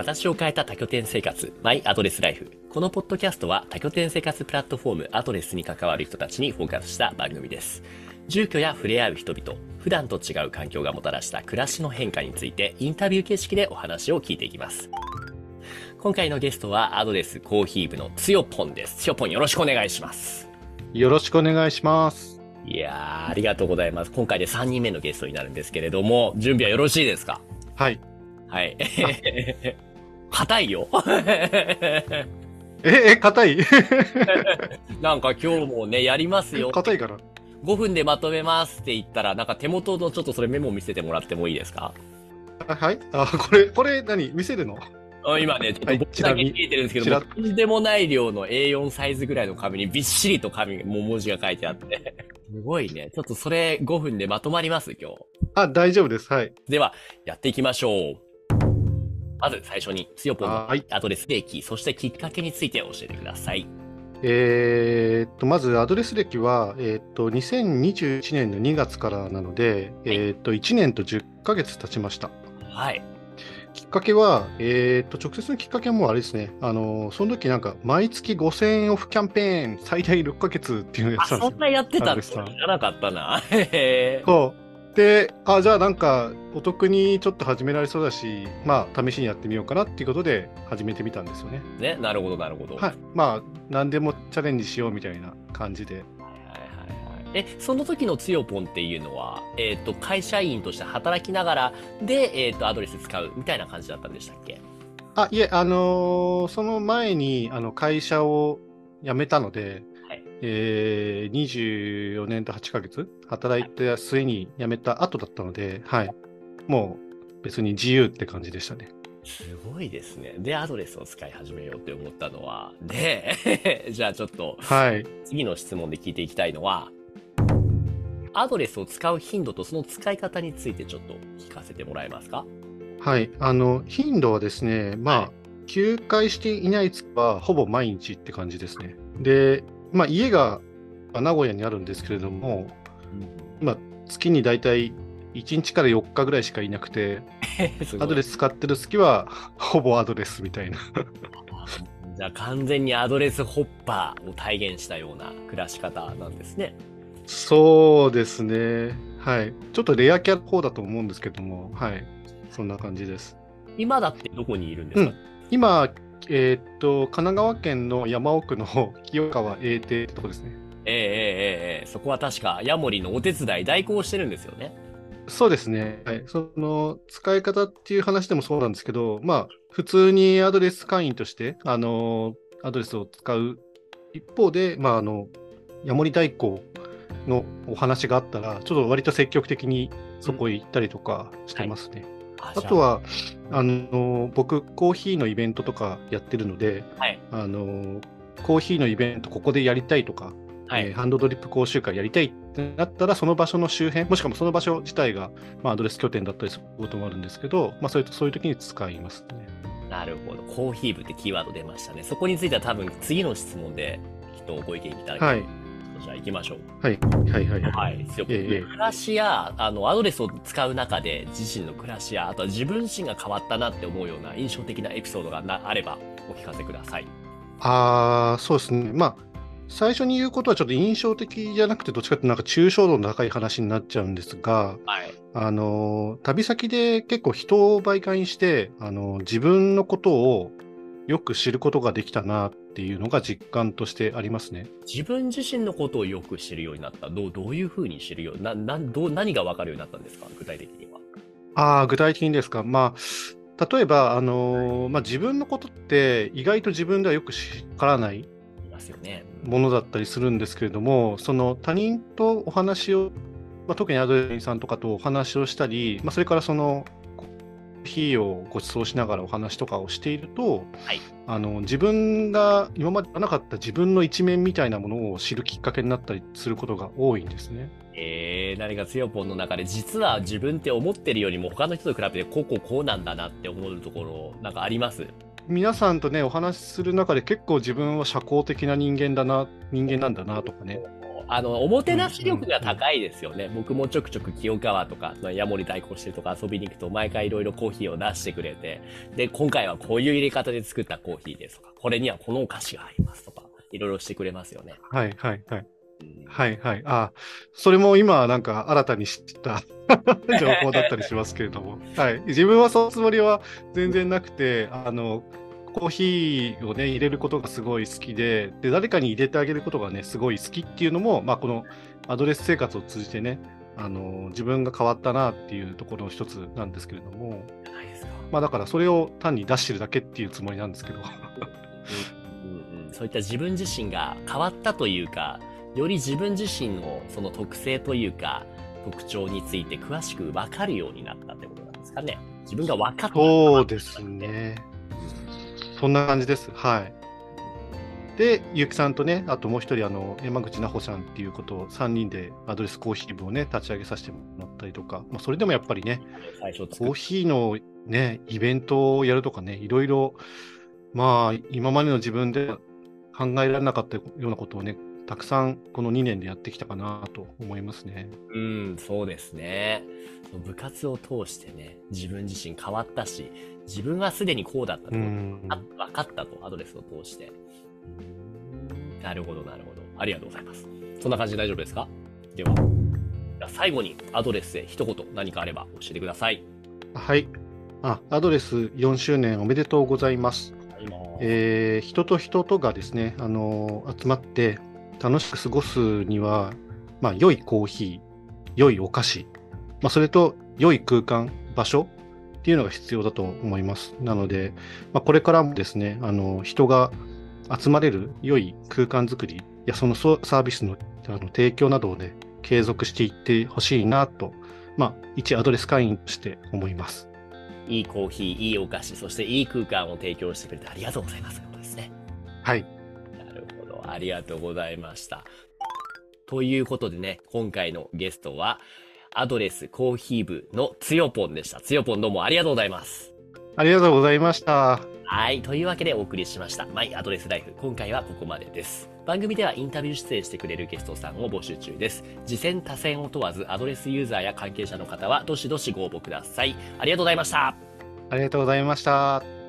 私を変えた多拠点生活、マイアドレスライフ。このポッドキャストは多拠点生活プラットフォームアドレスに関わる人たちにフォーカスした番組です。住居や触れ合う人々、普段と違う環境がもたらした暮らしの変化についてインタビュー形式でお話を聞いていきます。今回のゲストはアドレスコーヒー部のつよぽんです。つよぽんよろしくお願いします。よろしくお願いします。いやー、ありがとうございます。今回で3人目のゲストになるんですけれども、準備はよろしいですか？はい。はい。硬いよ。え、え、硬い？なんか今日もね、やりますよ。硬いから。5分でまとめますって言ったら、なんか手元のちょっとそれメモ見せてもらってもいいですか？あはい？あ、これ、これ何？見せるの？あ今ね、ちょっとはい僕だけ見えてるんですけど、ちらもとんでもない量の A4 サイズぐらいの紙にびっしりと紙、もう文字が書いてあって。すごいね。ちょっとそれ5分でまとまります、今日。あ、大丈夫です。はい。では、やっていきましょう。まず最初に、つよぽんのはいアドレス歴、そしてきっかけについて教えてください。えーっと、まずアドレス歴は、えーっと、2021年の2月からなので、えーっと、1年と10ヶ月経ちました。はい。きっかけは、えーっと、直接のきっかけはもうあれですね。あの、その時なんか、毎月5000円オフキャンペーン、最大6ヶ月っていうのをやあ、ってたんですよそん。なやってたん知らなかったな。そう。で、あ、じゃあなんか、お得にちょっと始められそうだし、まあ、試しにやってみようかなっていうことで始めてみたんですよね。ね、なるほど、なるほど。はい。まあ、何でもチャレンジしようみたいな感じで。はいはいはい。え、その時のつよぽんっていうのは、えっ、と、会社員として働きながらで、えっ、と、アドレス使うみたいな感じだったんでしたっけ？あ、いえ、あのーその前に、あの、会社を辞めたので、はいえー、24年と8ヶ月？働いて末に辞めた後だったので、はい。もう別に自由って感じでしたね。すごいですね。で、アドレスを使い始めようって思ったのは、で、じゃあちょっと、はい。次の質問で聞いていきたいのは、アドレスを使う頻度とその使い方についてちょっと聞かせてもらえますか？はい。あの、頻度はですね、まあ、はい休会していない月はほぼ毎日って感じですね。で、まあ、家がまあ名古屋にあるんですけれども、まあ、月にだいたい1日から4日ぐらいしかいなくて、アドレス使ってる月はほぼアドレスみたいな。じゃあ完全にアドレスホッパーを体現したような暮らし方なんですね。そうですね。はい。ちょっとレアキャラ方だと思うんですけども、はい。そんな感じです。今だってどこにいるんですか、今、えーっと、神奈川県の山奥の 清川英邸ってとこですね。ええええええそこは確かヤモリのお手伝い代行してるんですよね。そうですね。はい。その、使い方っていう話でもそうなんですけど、まあ、普通にアドレス会員として、あの、アドレスを使う一方で、まあ、あの、ヤモリ代行のお話があったら、ちょっと割と積極的にそこへ行ったりとかしてますね。ああと、は、あの、僕、コーヒーのイベントとかやってるので、はいあの、コーヒーのイベントここでやりたいとか、はいえーハンドドリップ講習会やりたいってなったら、その場所の周辺、もしくはその場所自体が、まあ、アドレス拠点だったりすることもあるんですけど、まあ、そういうそういう時に使いますね。なるほど。コーヒー部ってキーワード出ましたね。そこについては多分次の質問できっとご意見いただきはい。じゃあ行きましょう。はい。はい。はい。はい。はい。強くええ暮らしや、あの、アドレスを使う中で自身の暮らしや、あとは自分自身が変わったなって思うような印象的なエピソードがなあればお聞かせください。ああ、そうですね。まあ、最初に言うことはちょっと印象的じゃなくて、どっちかっていうとなんか抽象度の高い話になっちゃうんですが、はい。あの、旅先で結構人を媒介にして、あの、自分のことをよく知ることができたなっていうのが実感としてありますね。自分自身のことをよく知るようになった。どう、どういうふうに知るような、な、どう、何がわかるようになったんですか？具体的には。ああ、具体的にですか？まあ、例えば、あのまあ、自分のことって意外と自分ではよく知らない。ものだったりするんですけれども、その他人とお話を、まあ、特にアドレスさんとかとお話をしたり、まあ、それからそのヒーをご馳走しながらお話とかをしていると、はい。あの自分が今までなかった自分の一面みたいなものを知るきっかけになったりすることが多いんですね。えー、何かつよぽんの中で実は自分って思ってるよりも他の人と比べてこうこうこうなんだなって思うところなんかあります？皆さんとね、お話しする中で結構自分は社交的な人間だな、人間なんだなとかね、あの、おもてなし力が高いですよね。僕もちょくちょく清川とか、ヤモリ対抗してるとか遊びに行くと毎回いろいろコーヒーを出してくれて、で、今回はこういう入れ方で作ったコーヒーですとか、これにはこのお菓子がありますとか、いろいろしてくれますよね。はいはいはい。はいはい。あ、それも今なんか新たに知った 情報だったりしますけれども。はい。自分はそのつもりは全然なくて、あの、コーヒーをね、入れることがすごい好きで、で、誰かに入れてあげることがね、すごい好きっていうのも、まあ、このアドレス生活を通じてね、あの、自分が変わったなっていうところの一つなんですけれども、まあ、だからそれを単に出してるだけっていうつもりなんですけど。うんうん、そういった自分自身が変わったというか、より自分自身のその特性というか、特徴について詳しく分かるようになったってことなんですかね。自分が分かった。そうですね。そんな感じです。はい。で、ゆきさんとね、あともう一人、あの、山口奈穂さんっていうことを3人でアドレスコーヒー部をね、立ち上げさせてもらったりとか、まあ、それでもやっぱりね、コーヒーのね、イベントをやるとかね、いろいろ、まあ、今までの自分で考えられなかったようなことをね、たくさんこの2年でやってきたかなと思いますね。うん、そうですね。部活を通してね、自分自身変わったし、自分はすでにこうだったと、分かったと、アドレスを通して。なるほど、なるほど。ありがとうございます。そんな感じで大丈夫ですか？では、最後にアドレスで一言何かあれば教えてください。はい。あ、アドレス4周年おめでとうございます。えー、人と人とがですね、あのー、集まって、楽しく過ごすには、まあ、良いコーヒー、良いお菓子、まあ、それと良い空間、場所っていうのが必要だと思います。なので、まあ、これからもですね、あの人が集まれる良い空間づくりやそのサービスのあの提供などをね、継続していってほしいなと、まあ、一アドレス会員として思います。いいコーヒー、いいお菓子、そしていい空間を提供してくれてありがとうございます。ですね。はい。ありがとうございました。ということでね、今回のゲストは、アドレスコーヒー部のつよぽんでした。つよぽんどうもありがとうございます。ありがとうございました。はい。というわけでお送りしました。マイアドレスライフ。今回はここまでです。番組ではインタビュー出演してくれるゲストさんを募集中です。次戦多戦を問わずアドレスユーザーや関係者の方はどしどしご応募ください。ありがとうございました。ありがとうございました。